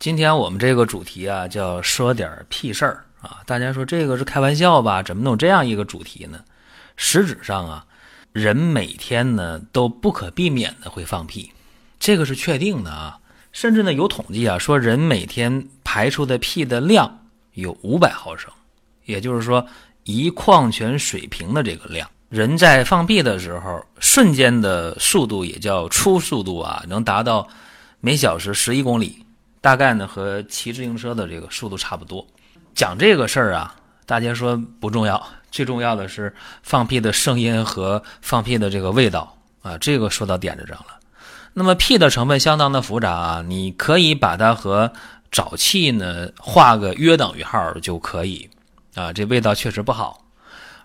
今天我们这个主题啊，叫说点屁事儿啊。大家说这个是开玩笑吧？怎么能这样一个主题呢？实质上啊，人每天呢都不可避免的会放屁，这个是确定的啊。甚至呢有统计啊，说人每天排出的屁的量有五百毫升，也就是说一矿泉水瓶的这个量。人在放屁的时候，瞬间的速度也叫初速度啊，能达到每小时十一公里。大概呢和骑自行车的这个速度差不多。讲这个事儿啊，大家说不重要，最重要的是放屁的声音和放屁的这个味道啊，这个说到点子上了。那么屁的成分相当的复杂啊，你可以把它和沼气呢画个约等于号就可以啊，这味道确实不好。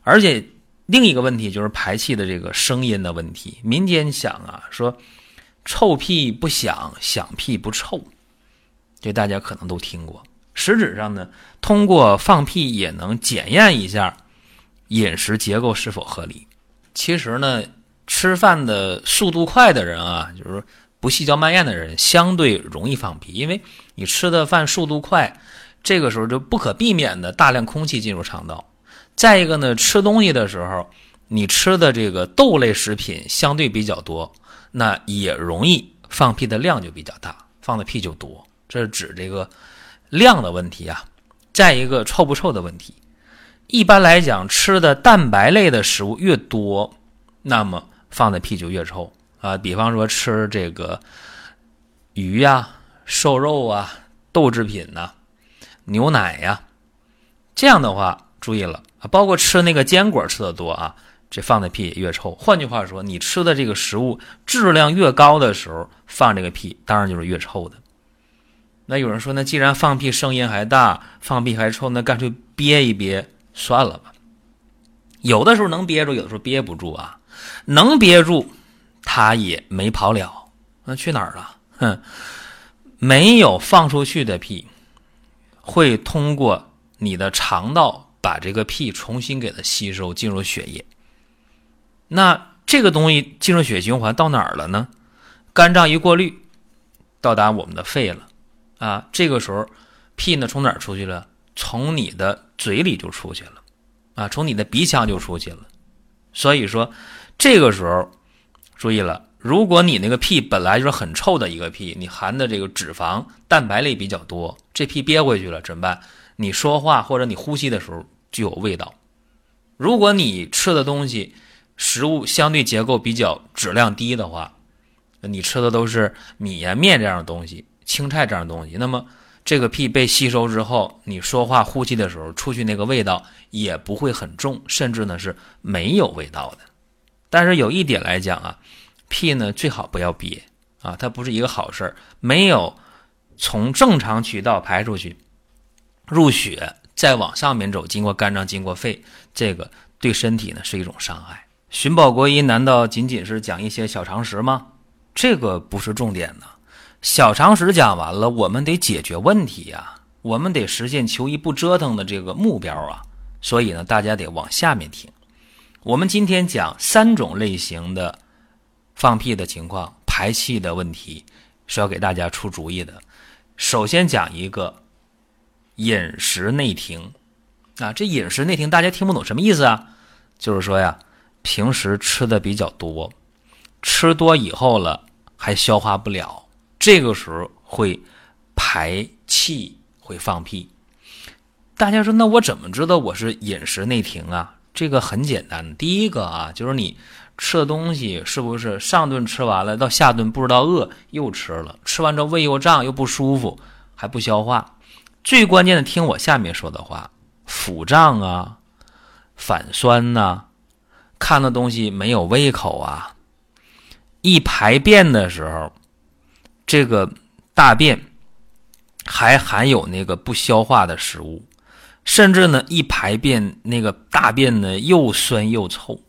而且另一个问题就是排气的这个声音的问题。民间想啊，说臭屁不响，响屁不臭。这大家可能都听过。实质上呢，通过放屁也能检验一下饮食结构是否合理。其实呢，吃饭的速度快的人啊，就是不细嚼慢咽的人，相对容易放屁，因为你吃的饭速度快，这个时候就不可避免的大量空气进入肠道。再一个呢，吃东西的时候，你吃的这个豆类食品相对比较多，那也容易放屁的量就比较大，放的屁就多。这是指这个量的问题啊，再一个臭不臭的问题。一般来讲，吃的蛋白类的食物越多，那么放的屁就越臭啊。比方说吃这个鱼呀、瘦肉啊、豆制品呐、牛奶呀，这样的话注意了啊。包括吃那个坚果吃的多啊，这放的屁也越臭。换句话说，你吃的这个食物质量越高的时候，放这个屁当然就是越臭的。那有人说，那既然放屁声音还大，放屁还臭，那干脆憋一憋算了吧。有的时候能憋住，有的时候憋不住啊。能憋住，他也没跑了，那去哪儿了？哼，没有放出去的屁，会通过你的肠道把这个屁重新给它吸收进入血液。那这个东西进入血循环到哪儿了呢？肝脏一过滤，到达我们的肺了。啊，这个时候，屁呢从哪儿出去了？从你的嘴里就出去了，啊，从你的鼻腔就出去了。所以说，这个时候，注意了，如果你那个屁本来就是很臭的一个屁，你含的这个脂肪、蛋白类比较多，这屁憋回去了怎么办？你说话或者你呼吸的时候就有味道。如果你吃的东西食物相对结构比较质量低的话，你吃的都是米呀、面这样的东西。青菜这样的东西，那么这个屁被吸收之后，你说话呼气的时候出去那个味道也不会很重，甚至呢是没有味道的。但是有一点来讲啊，屁呢最好不要憋啊，它不是一个好事儿。没有从正常渠道排出去，入血再往上面走，经过肝脏，经过肺，这个对身体呢是一种伤害。寻宝国医难道仅仅是讲一些小常识吗？这个不是重点呢。小常识讲完了，我们得解决问题呀，我们得实现求医不折腾的这个目标啊。所以呢，大家得往下面听。我们今天讲三种类型的放屁的情况，排气的问题是要给大家出主意的。首先讲一个饮食内停啊，这饮食内停大家听不懂什么意思啊？就是说呀，平时吃的比较多，吃多以后了还消化不了。这个时候会排气，会放屁。大家说，那我怎么知道我是饮食内停啊？这个很简单，第一个啊，就是你吃的东西是不是上顿吃完了，到下顿不知道饿又吃了，吃完之后胃又胀又不舒服，还不消化。最关键的，听我下面说的话：腹胀啊，反酸呐，看的东西没有胃口啊。一排便的时候，这个大便还含有那个不消化的食物，甚至呢，一排便那个大便呢又酸又臭，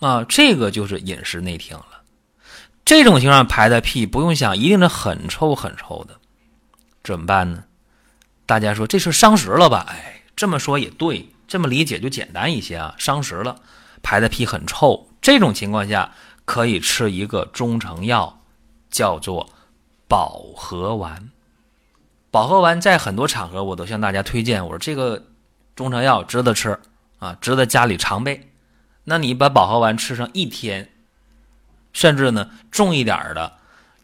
啊，这个就是饮食内停了。这种情况排的屁，不用想，一定是很臭很臭的。怎么办呢？大家说这是伤食了吧？哎，这么说也对，这么理解就简单一些啊。伤食了，排的屁很臭，这种情况下可以吃一个中成药，叫做饱和丸。饱和丸在很多场合我都向大家推荐，我说这个中成药值得吃啊，值得家里常备。那你把饱和丸吃上一天，甚至呢重一点的，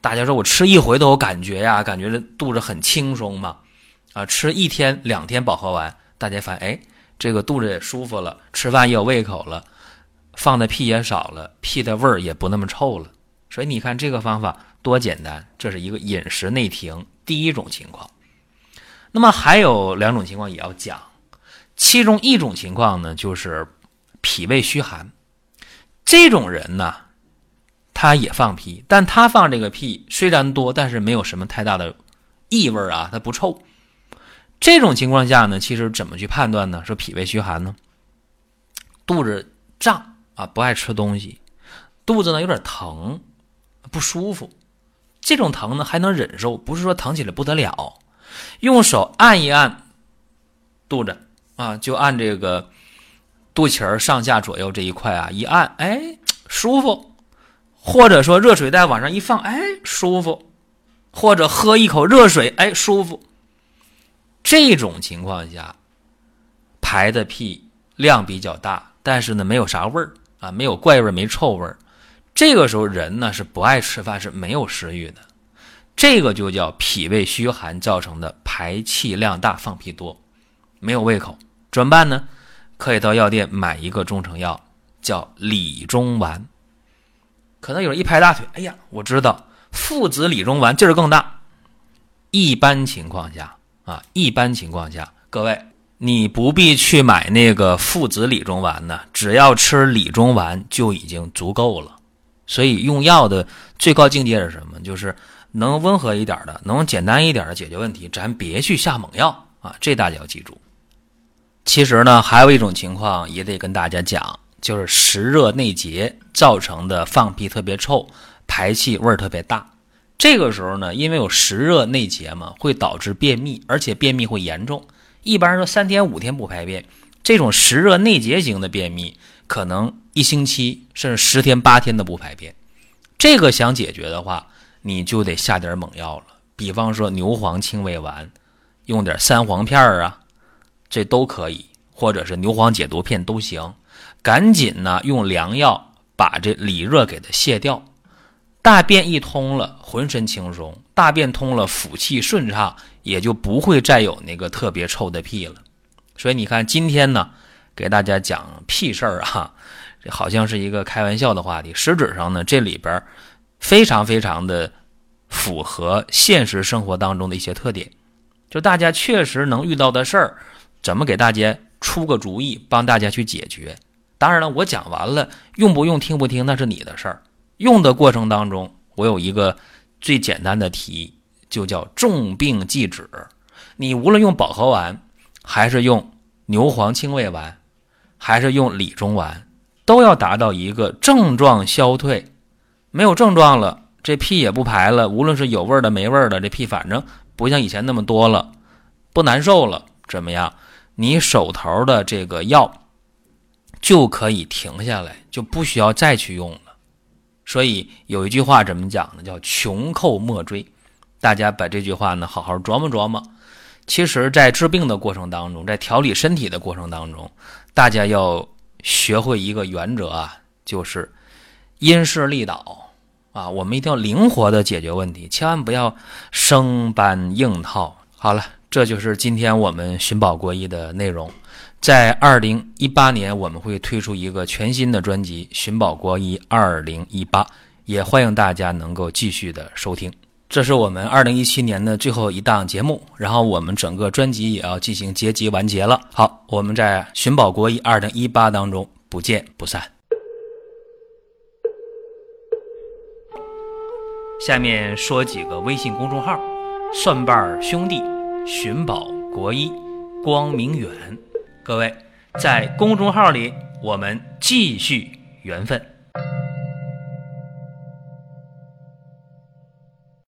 大家说我吃一回都有感觉呀，感觉这肚子很轻松嘛。啊，吃一天两天饱和丸，大家发现哎，这个肚子也舒服了，吃饭也有胃口了，放的屁也少了，屁的味儿也不那么臭了。所以你看这个方法多简单，这是一个饮食内停第一种情况。那么还有两种情况也要讲，其中一种情况呢，就是脾胃虚寒，这种人呢，他也放屁，但他放这个屁虽然多，但是没有什么太大的异味啊，它不臭。这种情况下呢，其实怎么去判断呢？说脾胃虚寒呢，肚子胀啊，不爱吃东西，肚子呢有点疼，不舒服。这种疼呢还能忍受，不是说疼起来不得了。用手按一按肚子啊，就按这个肚脐儿上下左右这一块啊，一按，哎，舒服。或者说热水袋往上一放，哎，舒服。或者喝一口热水，哎，舒服。这种情况下，排的屁量比较大，但是呢没有啥味儿啊，没有怪味，没臭味儿。这个时候人呢是不爱吃饭，是没有食欲的。这个就叫脾胃虚寒造成的排气量大、放屁多，没有胃口。怎么办呢？可以到药店买一个中成药，叫理中丸。可能有人一拍大腿，哎呀，我知道附子理中丸劲儿更大。一般情况下。啊，一般情况下，各位你不必去买那个附子理中丸呢，只要吃理中丸就已经足够了。所以用药的最高境界是什么？就是能温和一点的，能简单一点的解决问题，咱别去下猛药啊！这大家要记住。其实呢，还有一种情况也得跟大家讲，就是湿热内结造成的放屁特别臭，排气味儿特别大。这个时候呢，因为有湿热内结嘛，会导致便秘，而且便秘会严重。一般说三天五天不排便，这种湿热内结型的便秘，可能一星期甚至十天八天的不排便。这个想解决的话，你就得下点猛药了，比方说牛黄清胃丸，用点三黄片儿啊，这都可以，或者是牛黄解毒片都行。赶紧呢，用凉药把这里热给它泻掉。大便一通了，浑身轻松；大便通了，腑气顺畅，也就不会再有那个特别臭的屁了。所以你看，今天呢，给大家讲屁事儿啊，好像是一个开玩笑的话题，实质上呢，这里边非常非常的符合现实生活当中的一些特点，就大家确实能遇到的事儿，怎么给大家出个主意，帮大家去解决。当然了，我讲完了，用不用听不听，那是你的事儿。用的过程当中，我有一个最简单的题，就叫重病忌止。你无论用保和丸，还是用牛黄清胃丸，还是用理中丸，都要达到一个症状消退，没有症状了，这屁也不排了。无论是有味儿的没味儿的，这屁反正不像以前那么多了，不难受了，怎么样？你手头的这个药就可以停下来，就不需要再去用了。所以有一句话怎么讲呢？叫“穷寇莫追”。大家把这句话呢好好琢磨琢磨。其实，在治病的过程当中，在调理身体的过程当中，大家要学会一个原则啊，就是因势利导啊。我们一定要灵活的解决问题，千万不要生搬硬套。好了，这就是今天我们寻宝国医的内容。在二零一八年，我们会推出一个全新的专辑《寻宝国医二零一八》，也欢迎大家能够继续的收听。这是我们二零一七年的最后一档节目，然后我们整个专辑也要进行结集完结了。好，我们在《寻宝国医二零一八》当中不见不散。下面说几个微信公众号：蒜瓣兄弟、寻宝国医、光明远。各位在公众号里，我们继续缘分。